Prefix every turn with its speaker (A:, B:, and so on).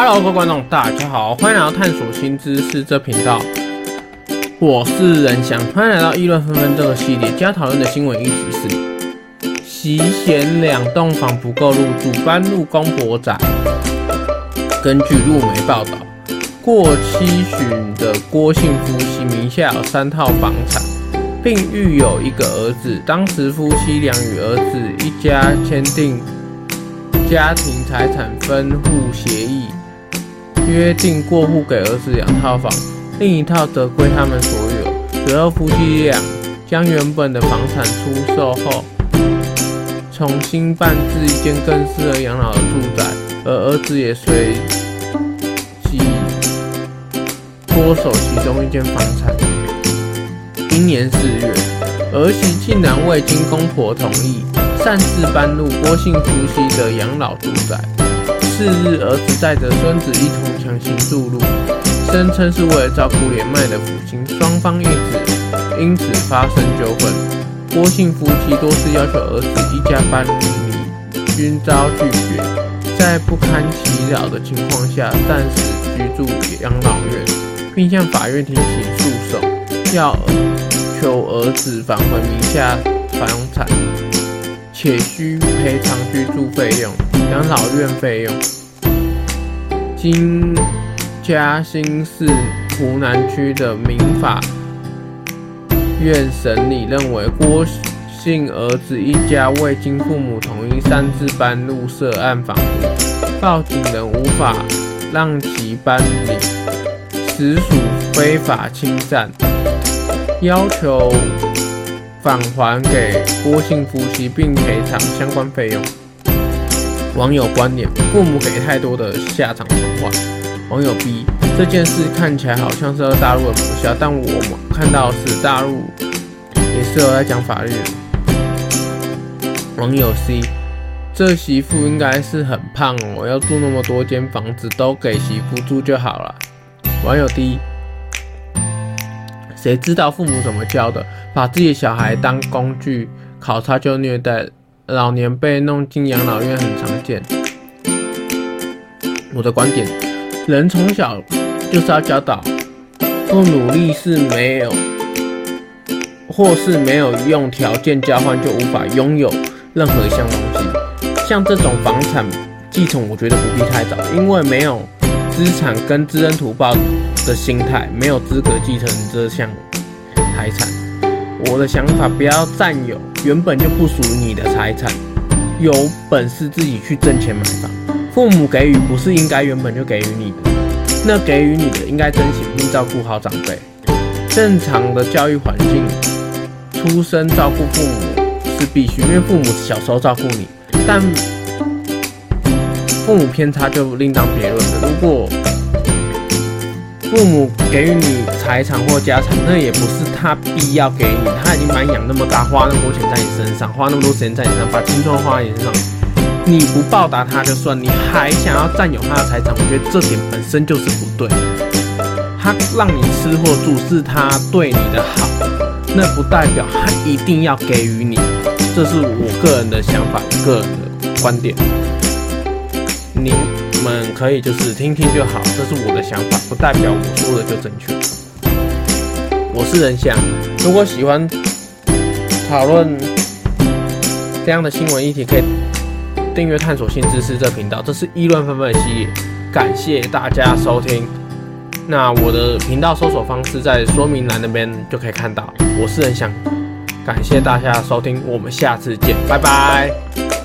A: Hello，各位观众，大家好，欢迎来到探索新知识这频道。我是仁翔，欢迎来到议论纷纷这个系列。今天讨论的新闻议题是：席贤两栋房不够入住，搬入公婆宅。根据路媒报道，过七旬的郭姓夫妻名下有三套房产，并育有一个儿子。当时夫妻俩与儿子一家签订家庭财产分户协议。约定过户给儿子两套房，另一套则归他们所有。随后夫妻俩将原本的房产出售后，重新办置一间更适合养老的住宅，而儿子也随即脱手其中一间房产。今年四月，儿媳竟然未经公婆同意，擅自搬入郭姓夫妻的养老住宅。次日，儿子带着孙子一同强行入，声称是为了照顾年迈的父亲，双方因此因此发生纠纷。郭姓夫妻多次要求儿子一家搬离，均遭拒绝。在不堪其扰的情况下，暂时居住养老院，并向法院提起诉讼，要求儿子返回名下房产，且需赔偿居住费用。养老院费用，经嘉兴市湖南区的民法院审理，认为郭姓儿子一家未经父母同意擅自搬入涉案房屋，报警人无法让其搬离，实属非法侵占，要求返还给郭姓夫妻，并赔偿相关费用。网友观点：父母给太多的下场传话。网友 B：这件事看起来好像是大陆的母校，但我们看到是大陆也是有在讲法律。网友 C：这媳妇应该是很胖哦，要住那么多间房子，都给媳妇住就好了。网友 D：谁知道父母怎么教的？把自己的小孩当工具，考差就虐待。老年被弄进养老院很常见。我的观点，人从小就是要教导，不努力是没有，或是没有用条件交换就无法拥有任何一项东西。像这种房产继承，我觉得不必太早，因为没有资产跟知恩图报的心态，没有资格继承这项财产。我的想法，不要占有原本就不属于你的财产，有本事自己去挣钱买房。父母给予不是应该原本就给予你的，那给予你的应该珍惜并照顾好长辈。正常的教育环境，出生照顾父母是必须，因为父母小时候照顾你，但父母偏差就另当别论了。如果父母给予你财产或家产，那也不是他必要给你。他已经把你养那么大，花那么多钱在你身上，花那么多时间在你身上，把青春花在你身上。你不报答他就算，你还想要占有他的财产，我觉得这点本身就是不对。他让你吃或住是他对你的好，那不代表他一定要给予你。这是我个人的想法，个人的观点。您。们可以就是听听就好，这是我的想法，不代表我说的就正确。我是人想，如果喜欢讨论这样的新闻议题，可以订阅探索新知识这频道。这是议论纷纷的系列，感谢大家收听。那我的频道搜索方式在说明栏那边就可以看到。我是人想，感谢大家收听，我们下次见，拜拜。